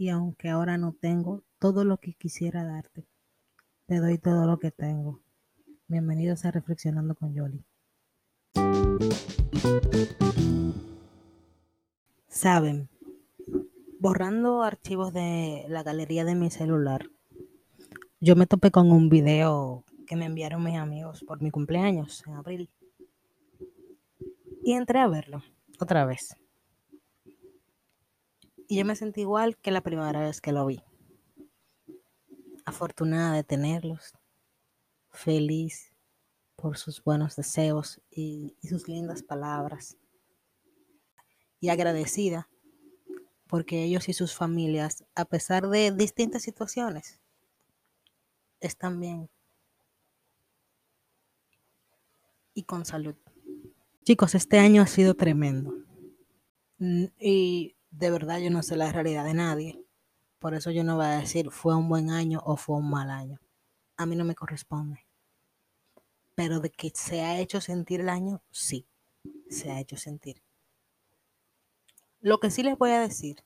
Y aunque ahora no tengo todo lo que quisiera darte, te doy todo lo que tengo. Bienvenidos a Reflexionando con Yoli. Saben, borrando archivos de la galería de mi celular, yo me topé con un video que me enviaron mis amigos por mi cumpleaños en abril. Y entré a verlo otra vez. Y yo me sentí igual que la primera vez que lo vi. Afortunada de tenerlos, feliz por sus buenos deseos y, y sus lindas palabras. Y agradecida porque ellos y sus familias, a pesar de distintas situaciones, están bien y con salud. Chicos, este año ha sido tremendo. Y de verdad yo no sé la realidad de nadie. Por eso yo no voy a decir fue un buen año o fue un mal año. A mí no me corresponde. Pero de que se ha hecho sentir el año, sí, se ha hecho sentir. Lo que sí les voy a decir,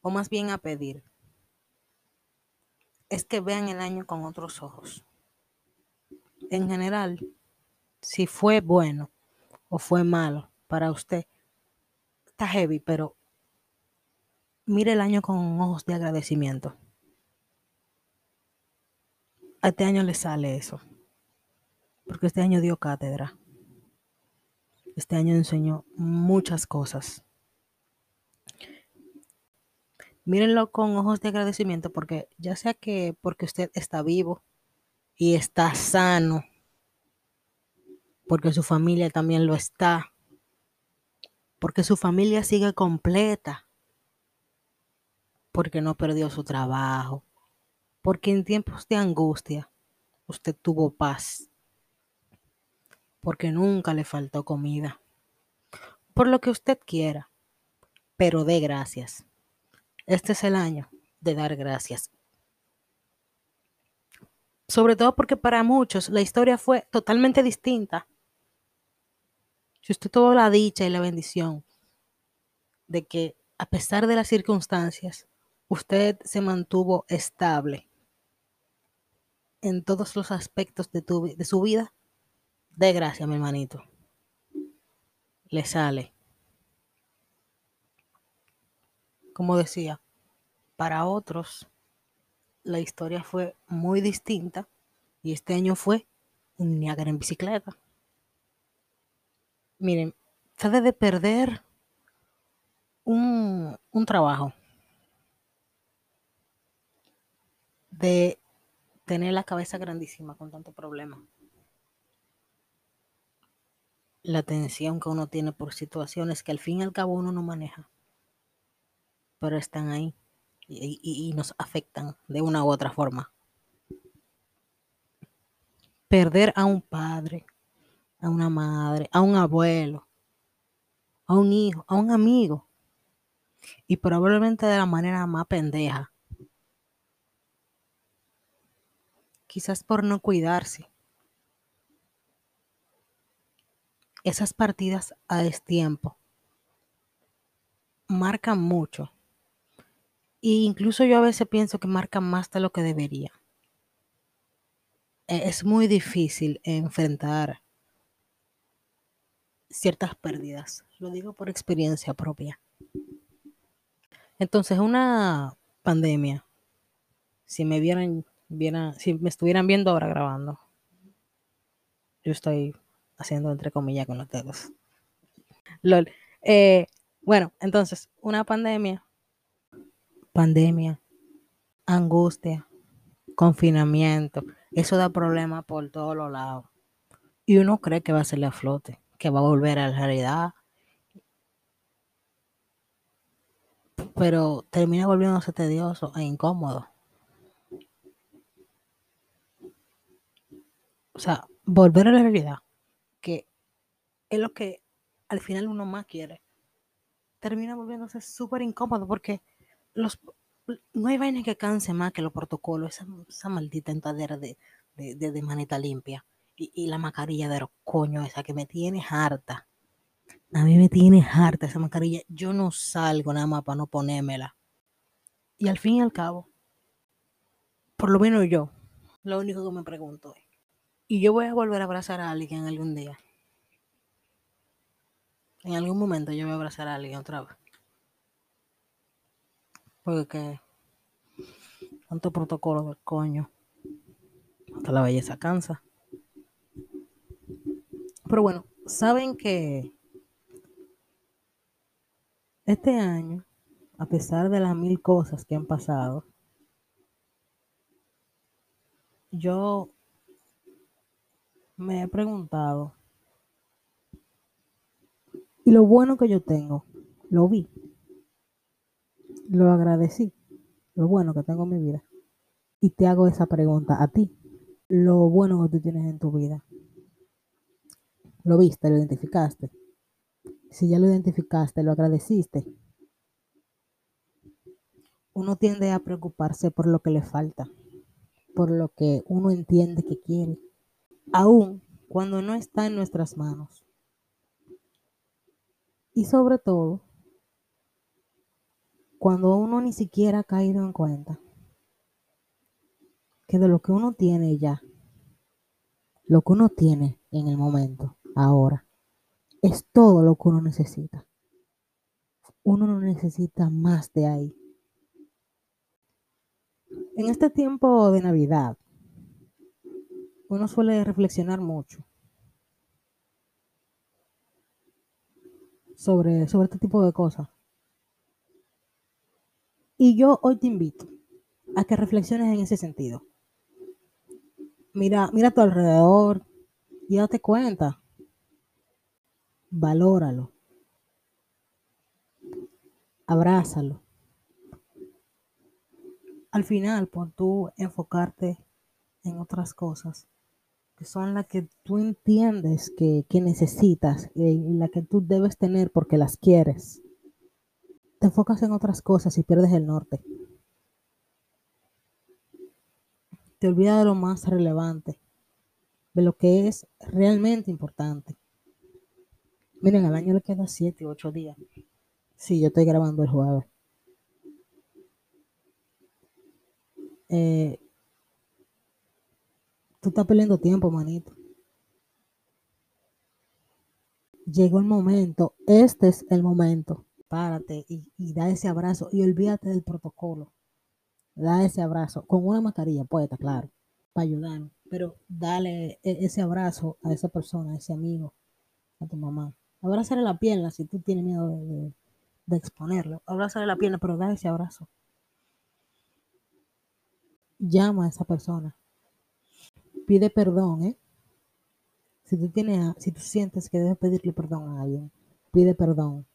o más bien a pedir, es que vean el año con otros ojos. En general, si fue bueno o fue malo para usted, está heavy, pero mire el año con ojos de agradecimiento. A este año le sale eso, porque este año dio cátedra. Este año enseñó muchas cosas. Mírenlo con ojos de agradecimiento porque ya sea que porque usted está vivo y está sano, porque su familia también lo está, porque su familia sigue completa, porque no perdió su trabajo, porque en tiempos de angustia usted tuvo paz, porque nunca le faltó comida, por lo que usted quiera, pero dé gracias. Este es el año de dar gracias. Sobre todo porque para muchos la historia fue totalmente distinta. Si usted tuvo la dicha y la bendición de que a pesar de las circunstancias, usted se mantuvo estable en todos los aspectos de, tu, de su vida, de gracias, mi hermanito. Le sale. Como decía, para otros la historia fue muy distinta y este año fue un Niágara en bicicleta. Miren, trate de perder un trabajo, de tener la cabeza grandísima con tanto problema. La tensión que uno tiene por situaciones que al fin y al cabo uno no maneja, pero están ahí y, y- y nos afectan de una u otra forma. Perder a un padre, a una madre, a un abuelo, a un hijo, a un amigo, y probablemente de la manera más pendeja, quizás por no cuidarse. Esas partidas a destiempo marcan mucho. E incluso yo a veces pienso que marcan más de lo que debería. E- Es muy difícil enfrentar ciertas pérdidas. Lo digo por experiencia propia. Entonces, una pandemia, si me vieran, si me estuvieran viendo ahora grabando, yo estoy haciendo entre comillas con los dedos. Lol. Eh, bueno, entonces, una pandemia, pandemia, angustia, confinamiento, eso da problemas por todos los lados. Y uno cree que va a salir a flote, que va a volver a la realidad, pero termina volviéndose tedioso e incómodo. O sea, volver a la realidad, que es lo que al final uno más quiere, termina volviéndose súper incómodo porque los, no hay vaina que canse más que los protocolos, esa, esa maldita entadera de, de, de- manita limpia y, y la mascarilla de los coños esa que me tiene harta. A mí me tiene harta esa mascarilla. Yo no salgo nada más para no ponérmela. Y al fin y al cabo, por lo menos yo, lo único que me pregunto es, ¿y yo voy a volver a abrazar a alguien algún día? En algún momento yo voy a abrazar a alguien otra vez. Porque tanto protocolo del coño. Hasta la belleza cansa. Pero bueno, saben que este año, a pesar de las mil cosas que han pasado, yo me he preguntado, y lo bueno que yo tengo, lo vi, lo agradecí, lo bueno que tengo en mi vida. Y te hago esa pregunta a ti, lo bueno que tú tienes en tu vida. Lo viste, lo identificaste. Si ya lo identificaste, lo agradeciste. Uno tiende a preocuparse por lo que le falta, por lo que uno entiende que quiere, aun cuando no está en nuestras manos. Y sobre todo, cuando uno ni siquiera ha caído en cuenta que de lo que uno tiene ya, lo que uno tiene en el momento, ahora, es todo lo que uno necesita. Uno no necesita más de ahí. En este tiempo de Navidad, uno suele reflexionar mucho sobre, sobre este tipo de cosas. Y yo hoy te invito a que reflexiones en ese sentido. Mira, mira a tu alrededor y date cuenta. Valóralo. Abrázalo. Al final, por tú enfocarte en otras cosas son las que tú entiendes que, que necesitas y las que tú debes tener porque las quieres te enfocas en otras cosas y pierdes el norte. Te olvidas de lo más relevante, de lo que es realmente importante. Miren, al año le queda 7, 8 días. Sí, yo estoy grabando el jueves. Eh, tú estás perdiendo tiempo, manito. Llegó el momento, este es el momento párate y, da ese abrazo y olvídate del protocolo. Da ese abrazo con una mascarilla puesta, claro, para ayudar, pero dale e, ese abrazo a esa persona, a ese amigo, a tu mamá. Abrázale la pierna si tú tienes miedo de, de exponerlo. Abrázale la pierna, pero da ese abrazo. Llama a esa persona. Pide perdón, ¿eh? Si tú, tienes, si tú sientes que debes pedirle perdón a alguien, pide perdón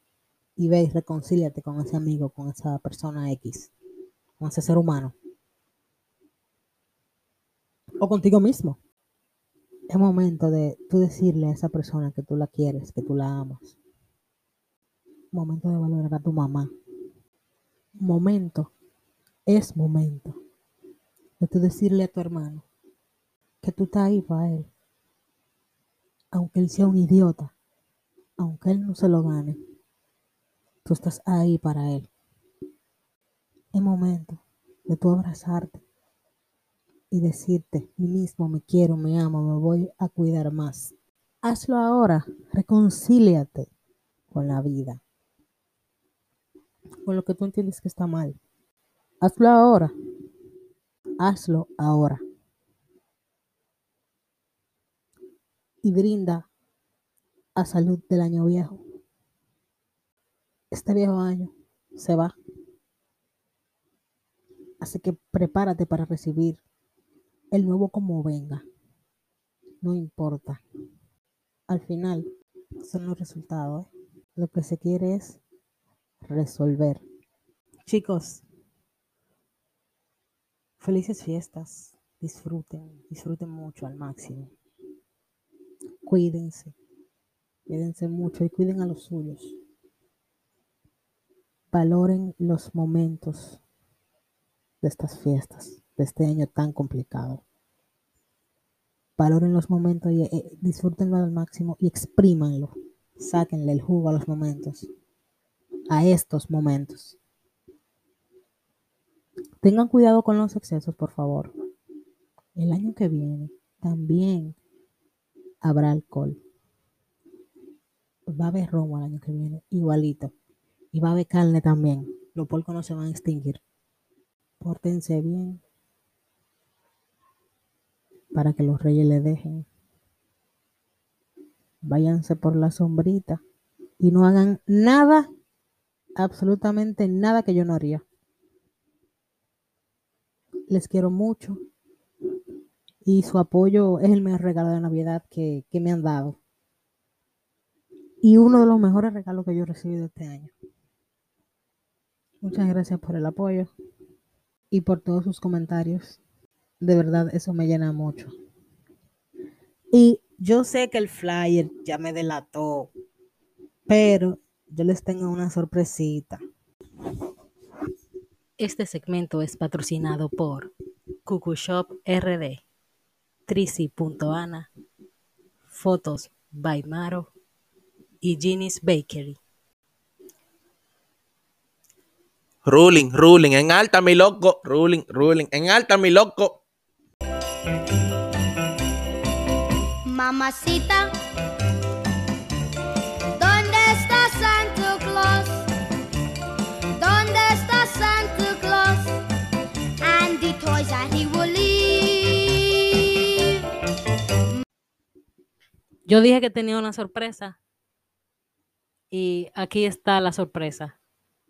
y ve y reconcíliate con ese amigo, con esa persona X, con ese ser humano. O contigo mismo. Es momento de tú decirle a esa persona que tú la quieres, que tú la amas. Momento de valorar a tu mamá. Momento. Es momento de tú decirle a tu hermano que tú estás ahí para él. Aunque él sea un idiota, aunque él no se lo gane, Tú estás ahí para Él. Es momento de tú abrazarte y decirte, mí mismo me quiero, me amo, me voy a cuidar más. Hazlo ahora, reconcíliate con la vida, con lo que tú entiendes que está mal. Hazlo ahora, hazlo ahora. Y brinda a salud del año viejo este viejo año se va. Así que prepárate para recibir el nuevo como venga. No importa. Al final son los resultados. ¿eh? Lo que se quiere es resolver. Chicos, felices fiestas. Disfruten, disfruten mucho al máximo. Cuídense, cuídense mucho y cuiden a los suyos valoren los momentos de estas fiestas, de este año tan complicado. Valoren los momentos y eh, disfrútenlo al máximo y exprímanlo. Sáquenle el jugo a los momentos, a estos momentos. Tengan cuidado con los excesos, por favor. El año que viene también habrá alcohol. Va a haber romo el año que viene, igualito. Y va a haber carne también. Los porcos no se van a extinguir. Pórtense bien para que los reyes le dejen. Váyanse por la sombrita y no hagan nada, absolutamente nada que yo no haría. Les quiero mucho y su apoyo es el mejor regalo de Navidad que, que me han dado. Y uno de los mejores regalos que yo he recibido este año. Muchas gracias por el apoyo y por todos sus comentarios. De verdad, eso me llena mucho. Y yo sé que el flyer ya me delató, pero yo les tengo una sorpresita. Este segmento es patrocinado por Cucu Shop RD, Trisi.ana, Fotos by Maro y Ginny's Bakery. Ruling, ruling, en alta mi loco, ruling, ruling, en alta mi loco. Mamacita, Yo dije que tenía una sorpresa y aquí está la sorpresa.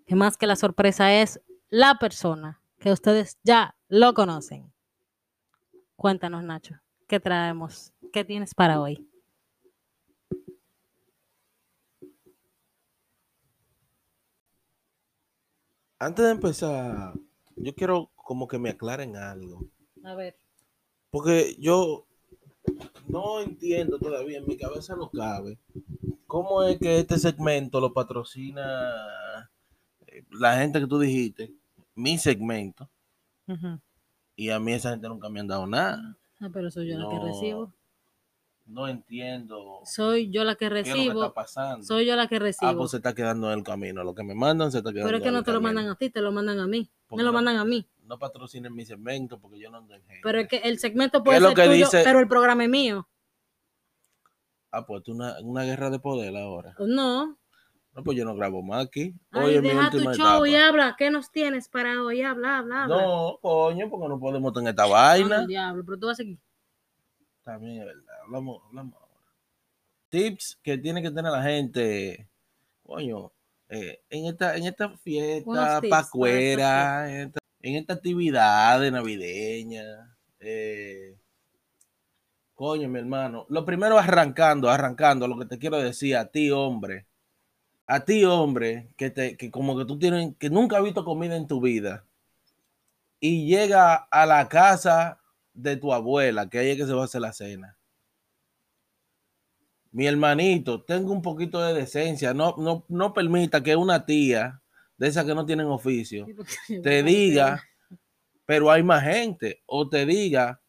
Que más que la sorpresa es la persona que ustedes ya lo conocen. Cuéntanos, Nacho, ¿qué traemos? ¿Qué tienes para hoy? Antes de empezar, yo quiero como que me aclaren algo. A ver. Porque yo no entiendo todavía, en mi cabeza no cabe. ¿Cómo es que este segmento lo patrocina eh, la gente que tú dijiste? Mi segmento. Y a mí esa gente nunca me han dado nada. Ah, pero soy yo la que recibo. No entiendo Soy yo la que qué es lo que recibo. está pasando. Soy yo la que Ah, recibo. pues se está quedando en el camino. Lo que me mandan se está quedando pero es que en no el te lo camino. mandan a ti, te lo mandan a mí. ¿Por Me qué lo mandan a mí. No patrocinen mi segmento porque yo no ando en gente. Pero es que el segmento puede es lo ser que tuyo, dice? pero el programa es mío. Ah, pues es una, una guerra de poder ahora. No. No, pues yo no grabo más aquí. Ay, Hoy es mi deja tu show y habla. ¿Qué nos tienes para hoy? Habla, habla, habla. No, coño, porque no podemos tener esta Ah, vaina. el diablo, pero tú vas aquí. También es verdad. Hablamos, hablamos ahora. Tips que tiene que tener la gente, coño, eh, en esta, en esta fiesta pacuera, en esta, en esta actividad de navideña. eh, coño, mi hermano. Lo primero arrancando, arrancando, lo que te quiero decir a ti, hombre. A ti, hombre, que te, que como que tú tienes, que nunca has visto comida en tu vida. Y llega a la casa de tu abuela, que ahí es que se va a hacer la cena. Mi hermanito, tenga un poquito de decencia. No, no, no permita que una tía de esas que no tienen oficio te diga, pero hay más gente, o te diga,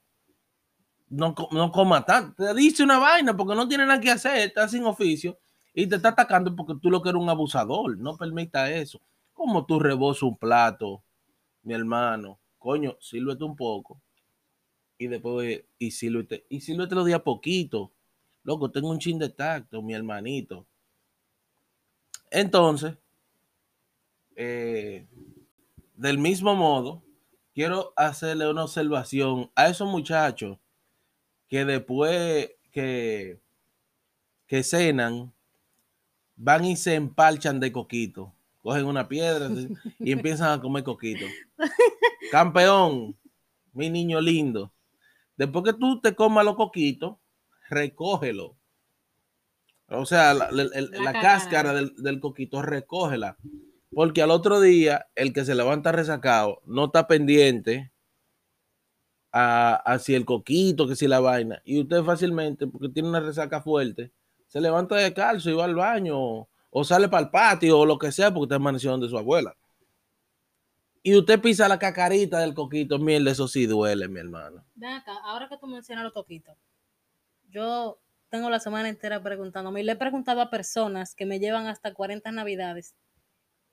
no, no coma tanto. Te dice una vaina porque no tiene nada que hacer, está sin oficio y te está atacando porque tú lo que eres un abusador. No permita eso. Como tú rebosas un plato, mi hermano, coño, sírvete un poco y después, y sírvete, y sírvete los días poquito. Loco, tengo un chin de tacto, mi hermanito. Entonces, eh, del mismo modo, quiero hacerle una observación a esos muchachos que después que, que cenan, van y se empalchan de coquito. Cogen una piedra y empiezan a comer coquito. Campeón, mi niño lindo. Después que tú te comas los coquitos, recógelo. O sea, la, la- cáscara del, del coquito, recógela. Porque al otro día, el que se levanta resacado no está pendiente a, si el coquito, que si la vaina. Y usted fácilmente, porque tiene una resaca fuerte, se levanta de calzo y va al baño o, o sale para el patio o lo que sea porque está amaneció donde su abuela. Y usted pisa la cacarita del coquito, mierda, eso sí duele, mi hermano. Ven acá, ahora que tú mencionas los coquitos, yo tengo la semana entera preguntándome y le he preguntado a personas que me llevan hasta 40 navidades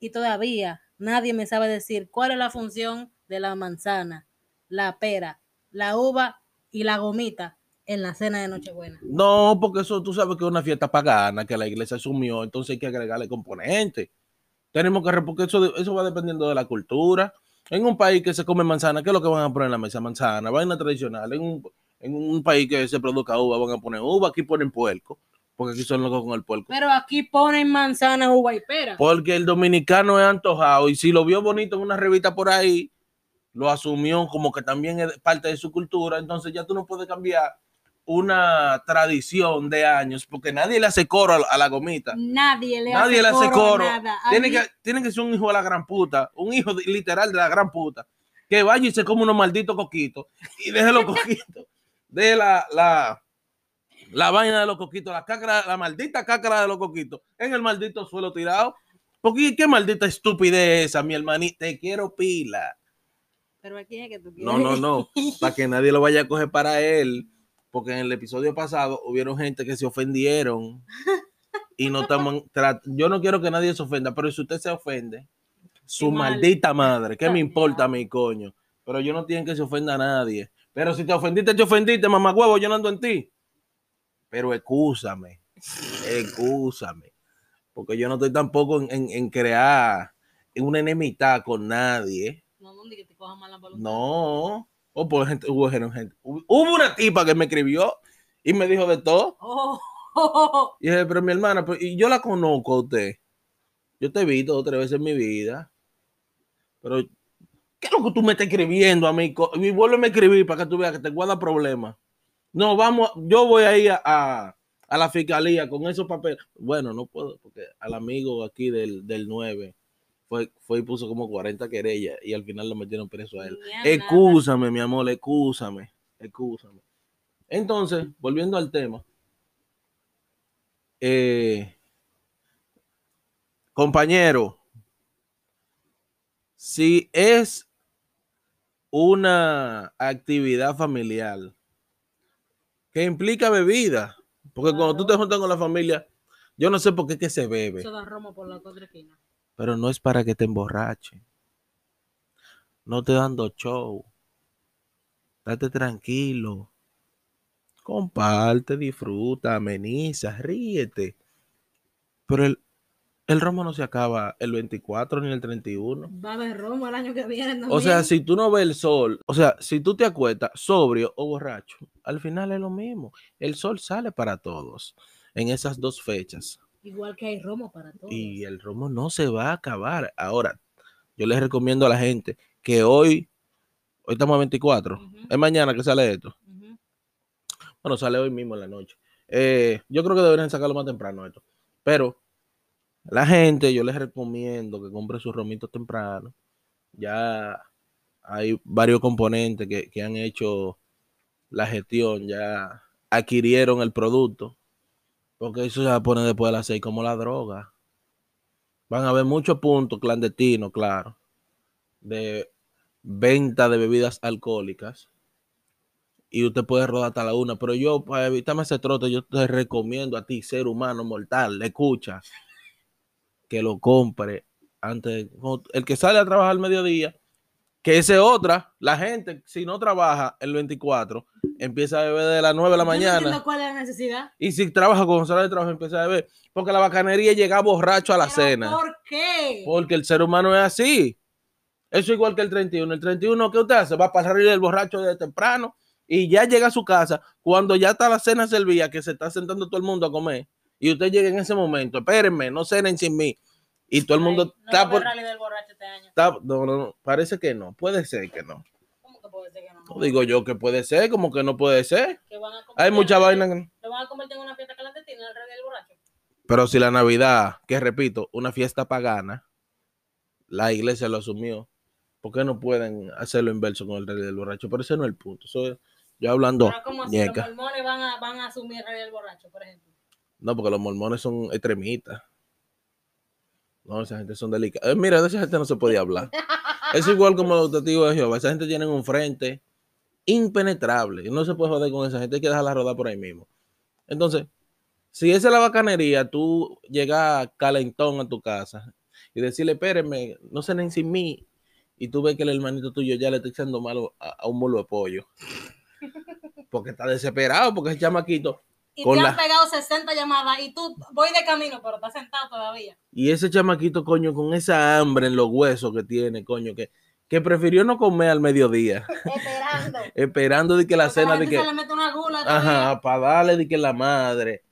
y todavía nadie me sabe decir cuál es la función de la manzana, la pera, la uva y la gomita en la cena de Nochebuena. No, porque eso tú sabes que es una fiesta pagana que la iglesia asumió, entonces hay que agregarle componentes. Tenemos que, porque eso, eso va dependiendo de la cultura. En un país que se come manzana, ¿qué es lo que van a poner en la mesa? Manzana, vaina tradicional. En un, en un país que se produzca uva, van a poner uva, aquí ponen puerco, porque aquí son locos con el puerco. Pero aquí ponen manzana, uva y pera. Porque el dominicano es antojado y si lo vio bonito en una revista por ahí, lo asumió como que también es parte de su cultura, entonces ya tú no puedes cambiar una tradición de años porque nadie le hace coro a, la- gomita. Nadie le Nadie hace le hace coro. Tiene mí- que, tiene que ser un hijo de la gran puta, un hijo de- literal de la gran puta, que vaya y se come unos malditos coquitos y deje los coquitos, de la, la, la vaina de los coquitos, la cácara, la maldita cácara de los coquitos en el maldito suelo tirado. Porque qué maldita estupidez esa, mi hermanita, te quiero pila. Pero aquí es que tú No, no, no, para que nadie lo vaya a coger para él, porque en el episodio pasado hubieron gente que se ofendieron y no estamos, yo no quiero que nadie se ofenda, pero si usted se ofende, su Qué mal. maldita madre, ¿qué me importa a mi coño? Pero yo no tienen que se ofenda a nadie. Pero si te ofendiste, te ofendiste, mamá huevo, yo no ando en ti. Pero excúsame, excúsame, porque yo no estoy tampoco en, en- en crear una enemistad con nadie. No, no, ni que te coja mala voluntad. No. O por gente, hubo gente. Hubo una tipa que me escribió y me dijo de todo. Oh, oh, oh. Y dije, pero mi hermana, pues, y yo la conozco a usted. Yo te he visto dos o tres veces en mi vida. Pero, ¿qué es lo que tú me estás escribiendo a mí? Y vuélveme a escribir para que tú veas que te guarda problemas. No, vamos, yo voy a ir a, a- a la fiscalía con esos papeles. Bueno, no puedo, porque al amigo aquí del, del 9 fue, fue y puso como 40 querellas y al final lo metieron preso a él. Excúsame, mi amor, excúsame, excúsame. Entonces, volviendo al tema, eh, compañero, si es una actividad familiar que implica bebida, porque cuando tú te juntas con la familia, yo no sé por qué que se bebe romo por la otra esquina. pero no es para que te emborrachen. No te dando show. Date tranquilo. Comparte, disfruta, ameniza, ríete. Pero el, el romo no se acaba el 24 ni el 31. Va a haber romo el año que viene. O sea, si tú no ves el sol, o sea, si tú te acuestas sobrio o borracho, al final es lo mismo. El sol sale para todos en esas dos fechas. Igual que hay romo para todos. y el romo no se va a acabar. Ahora, yo les recomiendo a la gente que hoy, hoy estamos a 24, Ujú. es mañana que sale esto. Bueno, sale hoy mismo en la noche. Eh, yo creo que deberían sacarlo más temprano esto. Pero la gente, yo les recomiendo que compre sus romitos temprano. Ya hay varios componentes que, que han hecho la gestión, ya adquirieron el producto. Porque eso se va a poner después de las seis como la droga. Van a haber muchos puntos clandestinos, claro, de venta de bebidas alcohólicas. Y usted puede rodar hasta la una. Pero yo, para evitarme ese trote, yo te recomiendo a ti, ser humano mortal, escucha, que lo compre antes. El que sale a trabajar al mediodía, que ese otra, la gente, si no trabaja el 24, empieza a beber de las 9 de la no mañana. cuál es la necesidad. Y si trabaja con sala de trabajo, empieza a beber. Porque la bacanería llega borracho a la ¿Pero cena. ¿Por qué? Porque el ser humano es así. Eso igual que el 31. El 31, ¿qué usted hace? Va a pasar el borracho de temprano y ya llega a su casa cuando ya está la cena servida, que se está sentando todo el mundo a comer. Y usted llega en ese momento. Espérenme, no cenen sin mí. Y todo el mundo Ay, no está por. rally del borracho este año. está- no, no, no. Parece que no. Puede ser que no. ¿Cómo que puede ser que no? No digo yo que puede ser, como que no puede ser. Que van a Hay mucha vaina. que- Lo van a convertir en una fiesta clandestina, el rey del borracho. Pero si la Navidad, que repito, una fiesta pagana, la iglesia lo asumió, ¿por qué no pueden hacer lo inverso con el rey del borracho? Pero ese no es el punto. Yo hablando Pero como si los mormones van a, van a asumir el rey del borracho, por ejemplo. No, porque los mormones son extremistas. No, esa gente son delicados. Eh, mira, de esa gente no se podía hablar. Es igual como los testigos de Jehová. Esa gente tiene un frente impenetrable. No se puede joder con esa gente. Hay que dejarla rodar por ahí mismo. Entonces, si esa es la bacanería, tú llegas calentón a tu casa y decirle, espérenme, no se nen sin mí. Y tú ves que el hermanito tuyo ya le está echando malo a, a un mulo de pollo. Porque está desesperado, porque ese chamaquito. Y Con te la- han pegado 60 llamadas y tú voy de camino, pero estás sentado todavía. Y ese chamaquito, coño, con esa hambre en los huesos que tiene, coño, que, que prefirió no comer al mediodía, Esperando. esperando de que la Porque cena de que. se le mete una gula todavía. Ajá, para darle de que la madre.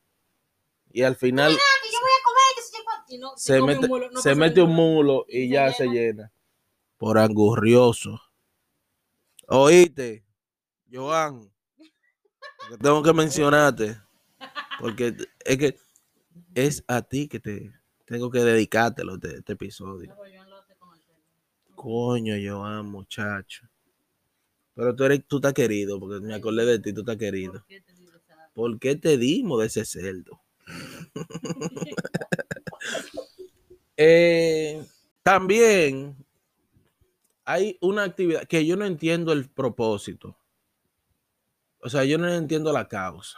Y al final que yo voy a comer, que se lleva- y no, se come mete, un mulo, no se mete un mulo y ya se llena. llena. Por angurrioso. Oíste, Joan, tengo que mencionarte. Porque es que es a ti que te tengo que dedicártelo este, este episodio. Yo. Coño, Joan, muchacho. Pero tú eres, tú estás querido, porque me acordé de ti, tú estás querido. ¿Por qué te digo esa- ¿Por qué te dimos de ese cerdo? Eh, también hay una actividad que yo no entiendo el propósito. O sea, yo no entiendo la causa.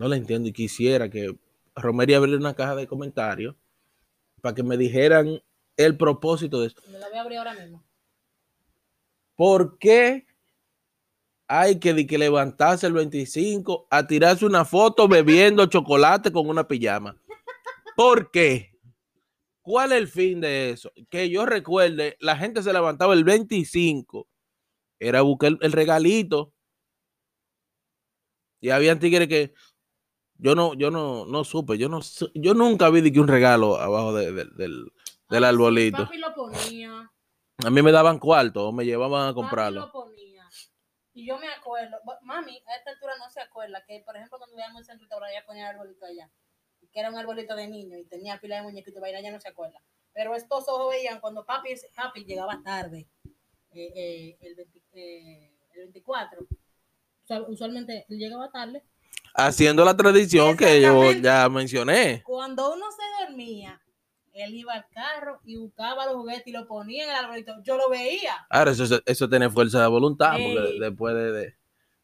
No la entiendo y quisiera que Romería abrir una caja de comentarios para que me dijeran el propósito de eso. Me la voy a abrir ahora mismo. ¿Por qué hay que, que levantarse el 25 a tirarse una foto bebiendo chocolate con una pijama? ¿Por qué? ¿Cuál es el fin de eso? Que yo recuerde, la gente se levantaba el 25, era buscar el regalito. Y había tigres que yo no, yo no, no supe, yo no, yo nunca vi de que un regalo abajo de- de- del, del Ay, sí, arbolito. Papi lo ponía. A mí me daban cuarto o me llevaban a Papi comprarlo. lo ponía. Y yo me acuerdo, mami, a esta altura no se acuerda que, por ejemplo, cuando íbamos al centro de ella ponía el arbolito allá, que era un arbolito de niño y tenía pila de muñequitos, y vaina, ya no se acuerda. Pero estos ojos veían cuando papi, papi llegaba tarde, eh, eh, el, 20 eh, el 24. Usual- Usualmente él llegaba tarde. Haciendo la tradición que yo ya mencioné. Cuando uno se dormía, él iba al carro y buscaba los juguetes y lo ponía en el arbolito. Yo lo veía. Ahora, eso, eso- tiene fuerza de voluntad, porque después de, de,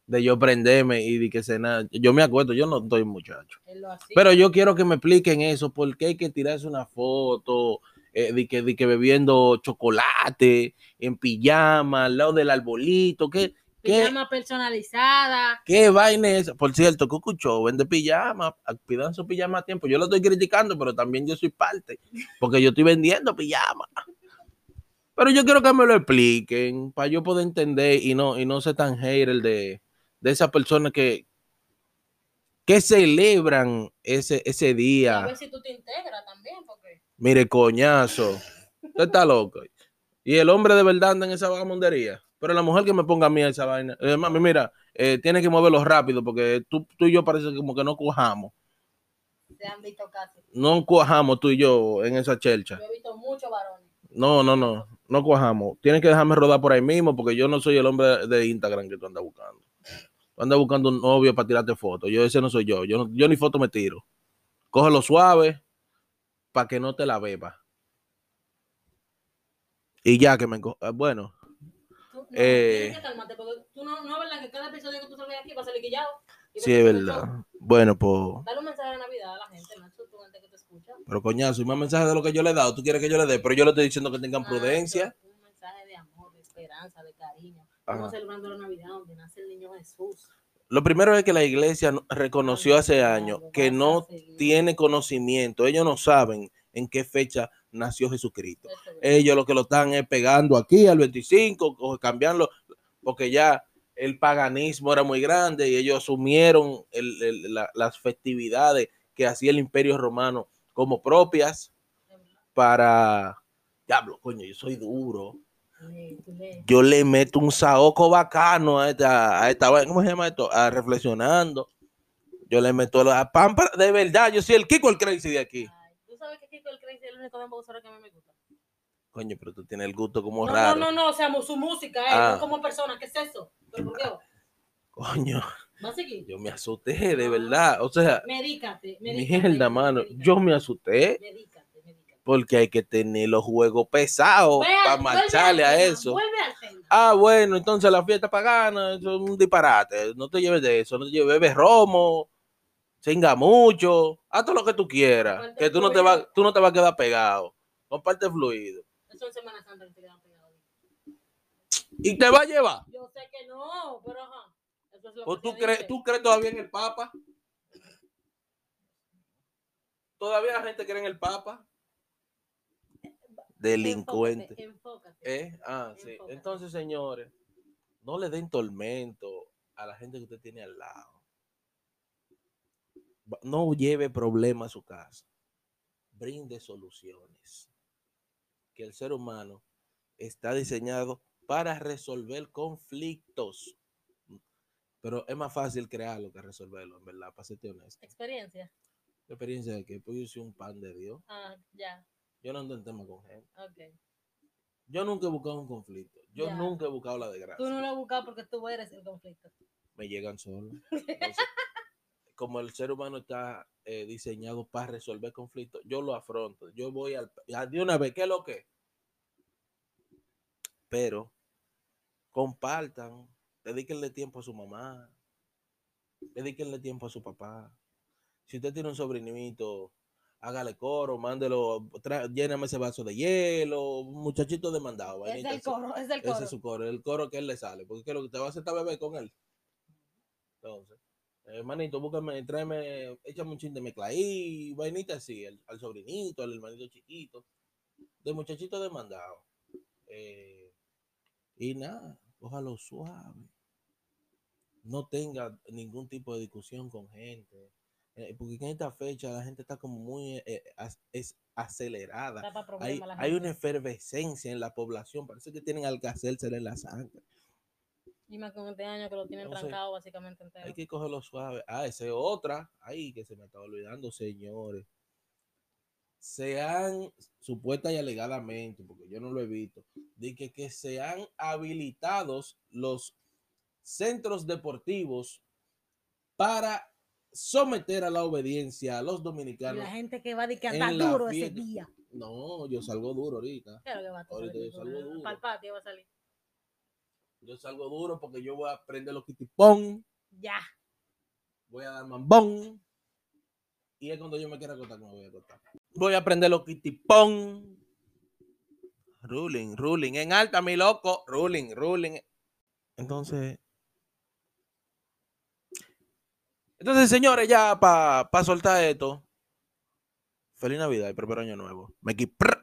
de yo prenderme y de que cenar, yo me acuerdo, yo no estoy muchacho. Pero yo quiero que me expliquen eso, por qué hay que tirarse una foto eh, de, que, de que bebiendo chocolate en pijama al lado del arbolito, ¿qué, qué, Pijama personalizada. qué vaina es? Por cierto, Cucucho vende pijama, pidan su pijama a tiempo. Yo lo estoy criticando, pero también yo soy parte, porque yo estoy vendiendo pijama. Pero yo quiero que me lo expliquen para yo poder entender y no, y no ser tan hater de, de esas personas que, que celebran ese, ese A día. ver si tú te integras también, porque Mire, coñazo. Usted está loco. Y el hombre de verdad anda en esa vagamundería. Pero la mujer que me ponga a mí esa vaina. eh, mami, mira, eh, tiene que moverlo rápido porque tú, tú y yo parece como que no cuajamos. se han visto casi. No cuajamos tú y yo en esa chelcha. Yo he visto muchos varones. No, no, no. No cuajamos. Tienes que dejarme rodar por ahí mismo porque yo no soy el hombre de Instagram que tú andas buscando. Tú andas buscando un novio para tirarte fotos. Yo ese no soy yo. Yo, no- yo ni foto me tiro. Cógelo suave para que no te la beba. Y ya que me... ah, Bueno, no, Eh. tienes que calmarte, porque tú no, no es verdad que cada episodio que tú salgas aquí va a salir quillado. Sí es verdad. no- Bueno, pues... Dale un mensaje de Navidad a la gente, Nacho, tu gente que te escucha. Pero coñazo, y más mensajes de lo que yo le he dado. Tú quieres que yo le dé, pero yo le estoy diciendo que tengan Nacho, prudencia. Un mensaje de amor, de esperanza, de cariño. Estamos celebrando la Navidad donde nace el niño Jesús. Lo primero es que la iglesia no- reconoció hace años que no tiene conocimiento. Ellos no saben en qué fecha nació Jesucristo. Ellos lo que lo están es pegando aquí al 25 o cambiarlo porque ya el paganismo era muy grande y ellos asumieron el- el- la- las festividades que hacía el imperio romano como propias para... Diablo, coño, yo soy duro. Yo le meto un saoco bacano a esta, a esta ¿cómo se llama esto? A reflexionando. Yo le meto la pampa, de verdad, yo soy el Kiko el crazy de aquí. Tú sabes que Kiko el Crazy es el único embocador que a mí me gusta. Coño, pero tú tienes el gusto como No, raro. no, no, no, o sea, su música, eh, Ah. no como persona, ¿qué es eso? Pero por Dios, Coño, a seguir. yo me asusté, de verdad. O sea, Medícate, medícate. mierda, mano, yo me asusté Medícate, medícate. porque hay que tener los juegos pesados para marcharle a eso. Vuelve al tema. Ah, bueno, entonces la fiesta pagana, eso es un disparate. No te lleves de eso, no te lleves, romo, Singa mucho, haz todo lo que tú quieras, Comparte que tú no te vas, tú no te vas a quedar pegado. Comparte fluido. Eso en Semana Santa te quedan pegados. Y te va a llevar. Yo sé que no, pero ajá. Eso es lo ¿O que tú crees, tú crees todavía en el Papa? ¿Todavía la gente cree en el Papa? Delincuente. Enfócate, enfócate. ¿Eh? Ah, sí. Entonces, señores, no le den tormento a la gente que usted tiene al lado. No lleve problemas a su casa. Brinde soluciones. Que el ser humano está diseñado para resolver conflictos. Pero es más fácil crearlo que resolverlo, en verdad, para serte honesto. Experiencia. La experiencia de que pues, yo soy un pan de Dios. Ah, ya. Yo no ando en tema con gente. Ok. Yo nunca he buscado un conflicto. Yo nunca he buscado la desgracia. Tú no lo has buscado porque tú eres el conflicto. me llegan solos. Entonces, como el ser humano está eh, diseñado para resolver conflictos, yo lo afronto. Yo voy al, a- de una vez, ¿qué es lo que? Pero compartan, dedíquenle tiempo a su mamá, dedíquenle tiempo a su papá. Si usted tiene un sobrinito, hágale coro, mándelo, lléname ese vaso de hielo, muchachito demandado. Es el coro, es el Ese coro. es su coro, el coro que él le sale, porque ¿qué es lo que te va a hacer esta bebé con él. Entonces, hermanito, búscame, tráeme, échame un chin de mezcla ahí, vainita así, al sobrinito, al hermanito chiquito, de muchachito demandado. Eh, y nada, cójalo suave. No tenga ningún tipo de discusión con gente. eh, porque en esta fecha la gente está como muy eh, as- es acelerada hay, una efervescencia en la población. Parece que tienen alcacel en la sangre. Y más con este año que lo tienen Entonces, trancado básicamente entero. Hay que cogerlo suave. Ah, esa es otra. Ahí que se me estaba olvidando, señores. Se han, supuesta y alegadamente, porque yo no lo he visto, de que, que se han habilitados los centros deportivos para someter a la obediencia a los dominicanos. la gente que va de que la duro ese día. No, yo salgo duro ahorita. Claro que va a Ahorita yo salgo duro. Para el patio va a salir. Yo salgo duro porque yo voy a prender los kitipón, Ya. voy a dar mambón. Y es cuando yo me quiera acostar me voy a acostar. Voy a prender los kitipón. Ruling, ruling. En alta, mi loco. Ruling, ruling. Entonces. Entonces, señores, ya para soltar esto. Feliz Navidad y próspero año nuevo. Me equipé.